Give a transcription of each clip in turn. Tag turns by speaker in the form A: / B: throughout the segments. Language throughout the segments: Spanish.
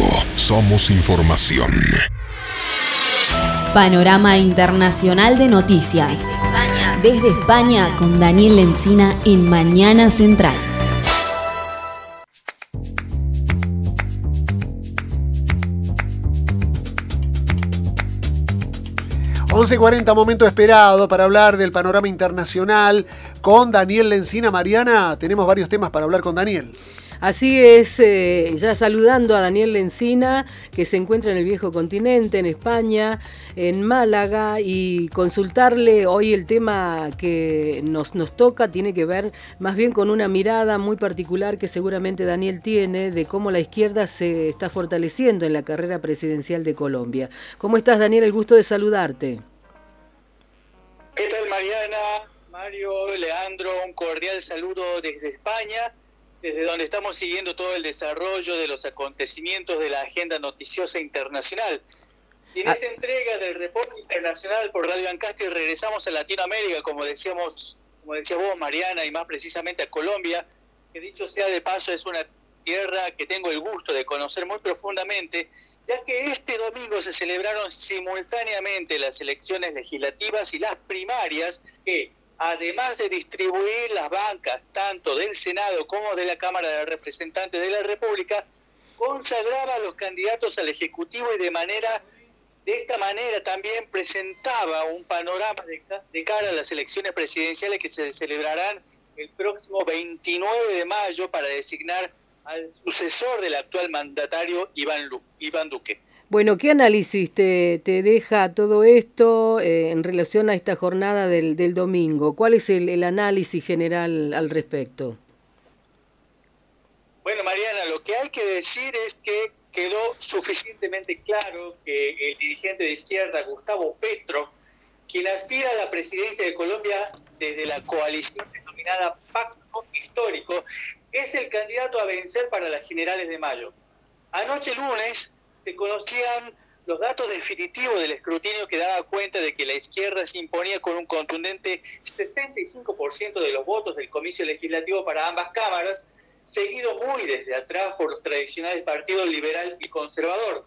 A: 5. Somos información.
B: Panorama Internacional de Noticias. Desde España con Daniel Lencina en Mañana Central.
C: 11.40, momento esperado para hablar del panorama internacional con Daniel Lencina. Mariana, tenemos varios temas para hablar con Daniel.
D: Así es, eh, ya saludando a Daniel Lencina, que se encuentra en el viejo continente, en España, en Málaga, y consultarle hoy el tema que nos, nos toca tiene que ver más bien con una mirada muy particular que seguramente Daniel tiene de cómo la izquierda se está fortaleciendo en la carrera presidencial de Colombia. ¿Cómo estás, Daniel? El gusto de saludarte.
E: ¿Qué tal, Mariana? Mario, Leandro, un cordial saludo desde España desde donde estamos siguiendo todo el desarrollo de los acontecimientos de la agenda noticiosa internacional. Y en ah. esta entrega del reporte internacional por Radio Ancastre regresamos a Latinoamérica, como decíamos, como decía vos, Mariana, y más precisamente a Colombia, que dicho sea de paso es una tierra que tengo el gusto de conocer muy profundamente, ya que este domingo se celebraron simultáneamente las elecciones legislativas y las primarias que además de distribuir las bancas tanto del Senado como de la Cámara de Representantes de la República, consagraba a los candidatos al Ejecutivo y de manera de esta manera también presentaba un panorama de, cara a las elecciones presidenciales que se celebrarán el próximo 29 de mayo para designar al sucesor del actual mandatario Iván, Iván Duque.
D: Bueno, ¿qué análisis te, deja todo esto eh, en relación a esta jornada del, del domingo? ¿Cuál es el, análisis general al respecto?
E: Bueno, Mariana, lo que hay que decir es que quedó suficientemente claro que el dirigente de izquierda, Gustavo Petro, quien aspira a la presidencia de Colombia desde la coalición denominada Pacto Histórico, es el candidato a vencer para las generales de mayo. Anoche lunes, se conocían los datos definitivos del escrutinio que daba cuenta de que la izquierda se imponía con un contundente 65% de los votos del comicio legislativo para ambas cámaras, seguido muy desde atrás por los tradicionales partidos liberal y conservador.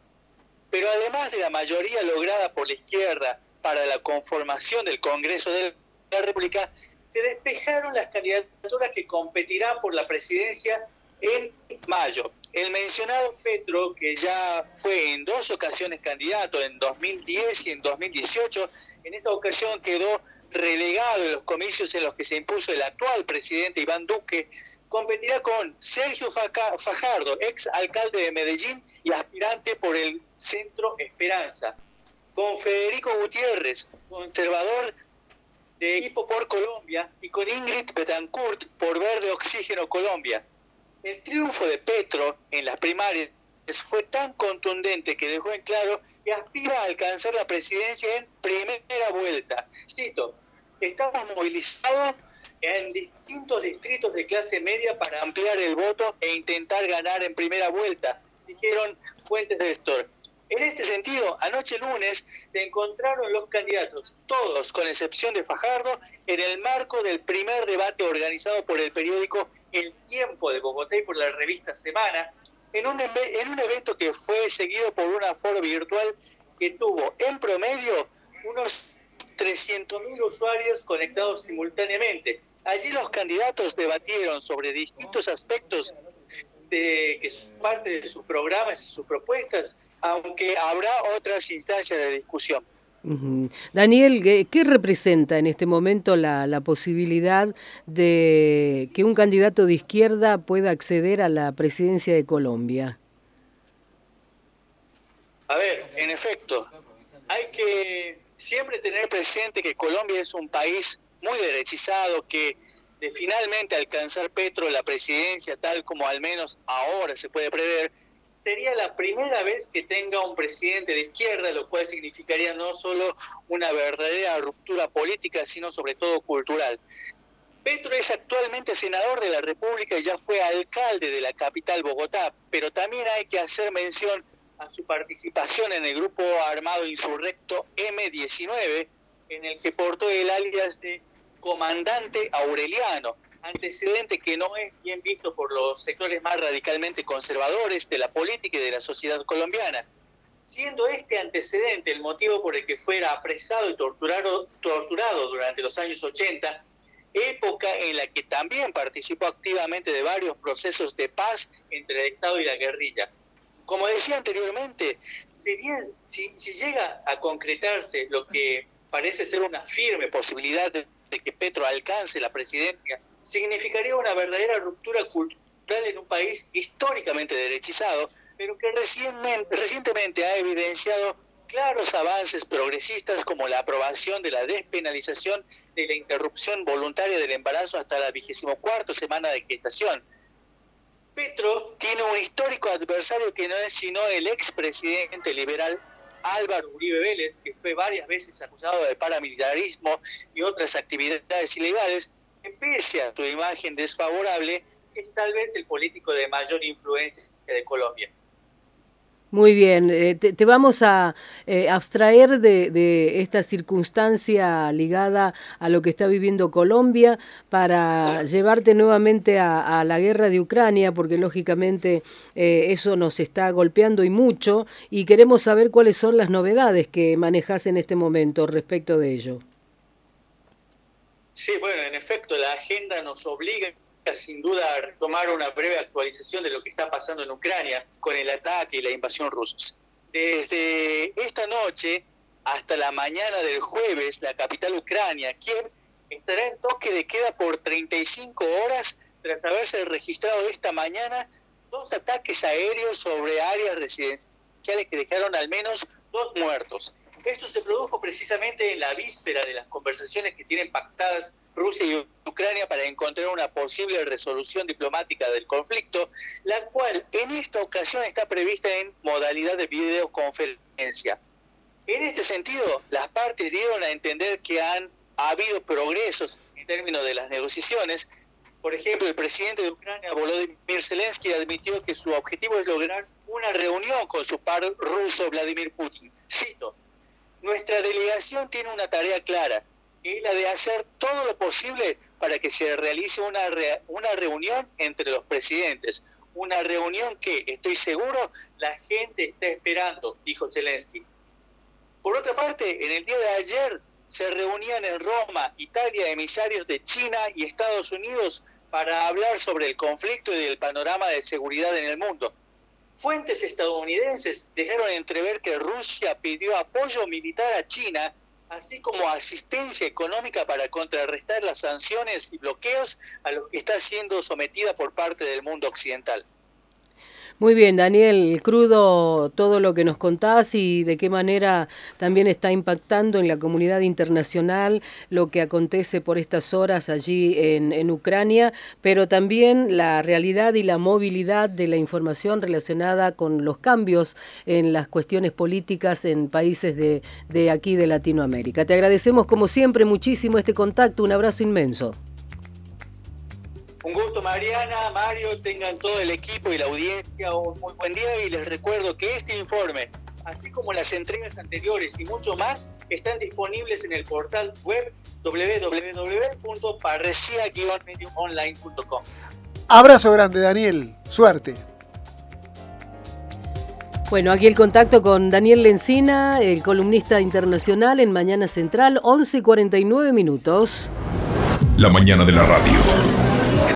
E: Pero además de la mayoría lograda por la izquierda para la conformación del Congreso de la República, se despejaron las candidaturas que competirán por la presidencia en mayo. El mencionado Petro, que ya fue en dos ocasiones candidato, en 2010 y en 2018, en esa ocasión quedó relegado en los comicios en los que se impuso el actual presidente Iván Duque, competirá con Sergio Fajardo, ex alcalde de Medellín y aspirante por el Centro Esperanza, con Federico Gutiérrez, conservador de Equipo por Colombia, y con Ingrid Betancourt por Verde Oxígeno Colombia. El triunfo de Petro en las primarias fue tan contundente que dejó en claro que aspira a alcanzar la presidencia en primera vuelta. Cito, estamos movilizados en distintos distritos de clase media para ampliar el voto e intentar ganar en primera vuelta, dijeron fuentes de Store. En este sentido, anoche lunes se encontraron los candidatos, todos con excepción de Fajardo, en el marco del primer debate organizado por el periódico El Tiempo de Bogotá y por la revista Semana, en un, en un evento que fue seguido por un aforo virtual que tuvo en promedio unos 300.000 usuarios conectados simultáneamente. Allí los candidatos debatieron sobre distintos aspectos de, que son parte de sus programas y sus propuestas aunque habrá otras instancias de discusión.
D: Daniel, ¿qué representa en este momento la, la, posibilidad de que un candidato de izquierda pueda acceder a la presidencia de Colombia?
E: A ver, en efecto, hay que siempre tener presente que Colombia es un país muy derechizado, que de finalmente alcanzar Petro la presidencia, tal como al menos ahora se puede prever, sería la primera vez que tenga un presidente de izquierda, lo cual significaría no solo una verdadera ruptura política, sino sobre todo cultural. Petro es actualmente senador de la República y ya fue alcalde de la capital Bogotá, pero también hay que hacer mención a su participación en el grupo armado insurrecto M-19, en el que portó el alias de comandante Aureliano, antecedente que no es bien visto por los sectores más radicalmente conservadores de la política y de la sociedad colombiana, siendo este antecedente el motivo por el que fuera apresado y torturado, torturado durante los años 80, época en la que también participó activamente de varios procesos de paz entre el Estado y la guerrilla. Como decía anteriormente, si, bien, si, llega a concretarse lo que parece ser una firme posibilidad de, que Petro alcance la presidencia, significaría una verdadera ruptura cultural en un país históricamente derechizado, pero que recientemente ha evidenciado claros avances progresistas como la aprobación de la despenalización de la interrupción voluntaria del embarazo hasta la vigésimo cuarta semana de gestación. Petro tiene un histórico adversario que no es sino el expresidente liberal Álvaro Uribe Vélez, que fue varias veces acusado de paramilitarismo y otras actividades ilegales, que pese a su imagen desfavorable, es tal vez el político de mayor influencia de Colombia.
D: Muy bien, eh, te, vamos a eh, abstraer de, esta circunstancia ligada a lo que está viviendo Colombia para llevarte nuevamente a, la guerra de Ucrania, porque lógicamente eh, eso nos está golpeando y mucho, y queremos saber cuáles son las novedades que manejas en este momento respecto de ello.
E: Sí, bueno, en efecto, la agenda nos obliga sin duda tomar una breve actualización de lo que está pasando en Ucrania con el ataque y la invasión rusos. Desde esta noche hasta la mañana del jueves, la capital ucrania, Kiev, estará en toque de queda por 35 horas tras haberse registrado esta mañana dos ataques aéreos sobre áreas residenciales que dejaron al menos dos muertos. Esto se produjo precisamente en la víspera de las conversaciones que tienen pactadas Rusia y Ucrania para encontrar una posible resolución diplomática del conflicto, la cual en esta ocasión está prevista en modalidad de videoconferencia. En este sentido, las partes dieron a entender que han habido progresos en términos de las negociaciones. Por ejemplo, el presidente de Ucrania, Volodymyr Zelensky, admitió que su objetivo es lograr una reunión con su par ruso, Vladimir Putin. Cito, nuestra delegación tiene una tarea clara, es la de hacer todo lo posible para que se realice una, una reunión entre los presidentes, una reunión que, estoy seguro, la gente está esperando, dijo Zelensky. Por otra parte, en el día de ayer se reunían en Roma, Italia, emisarios de China y Estados Unidos para hablar sobre el conflicto y el panorama de seguridad en el mundo. Fuentes estadounidenses dejaron entrever que Rusia pidió apoyo militar a China así como asistencia económica para contrarrestar las sanciones y bloqueos a los que está siendo sometida por parte del mundo occidental.
D: Muy bien, Daniel, crudo todo lo que nos contás y de qué manera también está impactando en la comunidad internacional lo que acontece por estas horas allí en, en Ucrania, pero también la realidad y la movilidad de la información relacionada con los cambios en las cuestiones políticas en países de, de aquí de Latinoamérica. Te agradecemos como siempre muchísimo este contacto, un abrazo inmenso.
E: Un gusto, Mariana, Mario, tengan todo el equipo y la audiencia un muy buen día y les recuerdo que este informe, así como las entregas anteriores y mucho más, están disponibles en el portal web www.parrecia-mediumonline.com.
C: Abrazo grande, Daniel. Suerte.
D: Bueno, aquí el contacto con Daniel Lencina, el columnista internacional en Mañana Central, 11 y 49 minutos.
A: La mañana de la radio.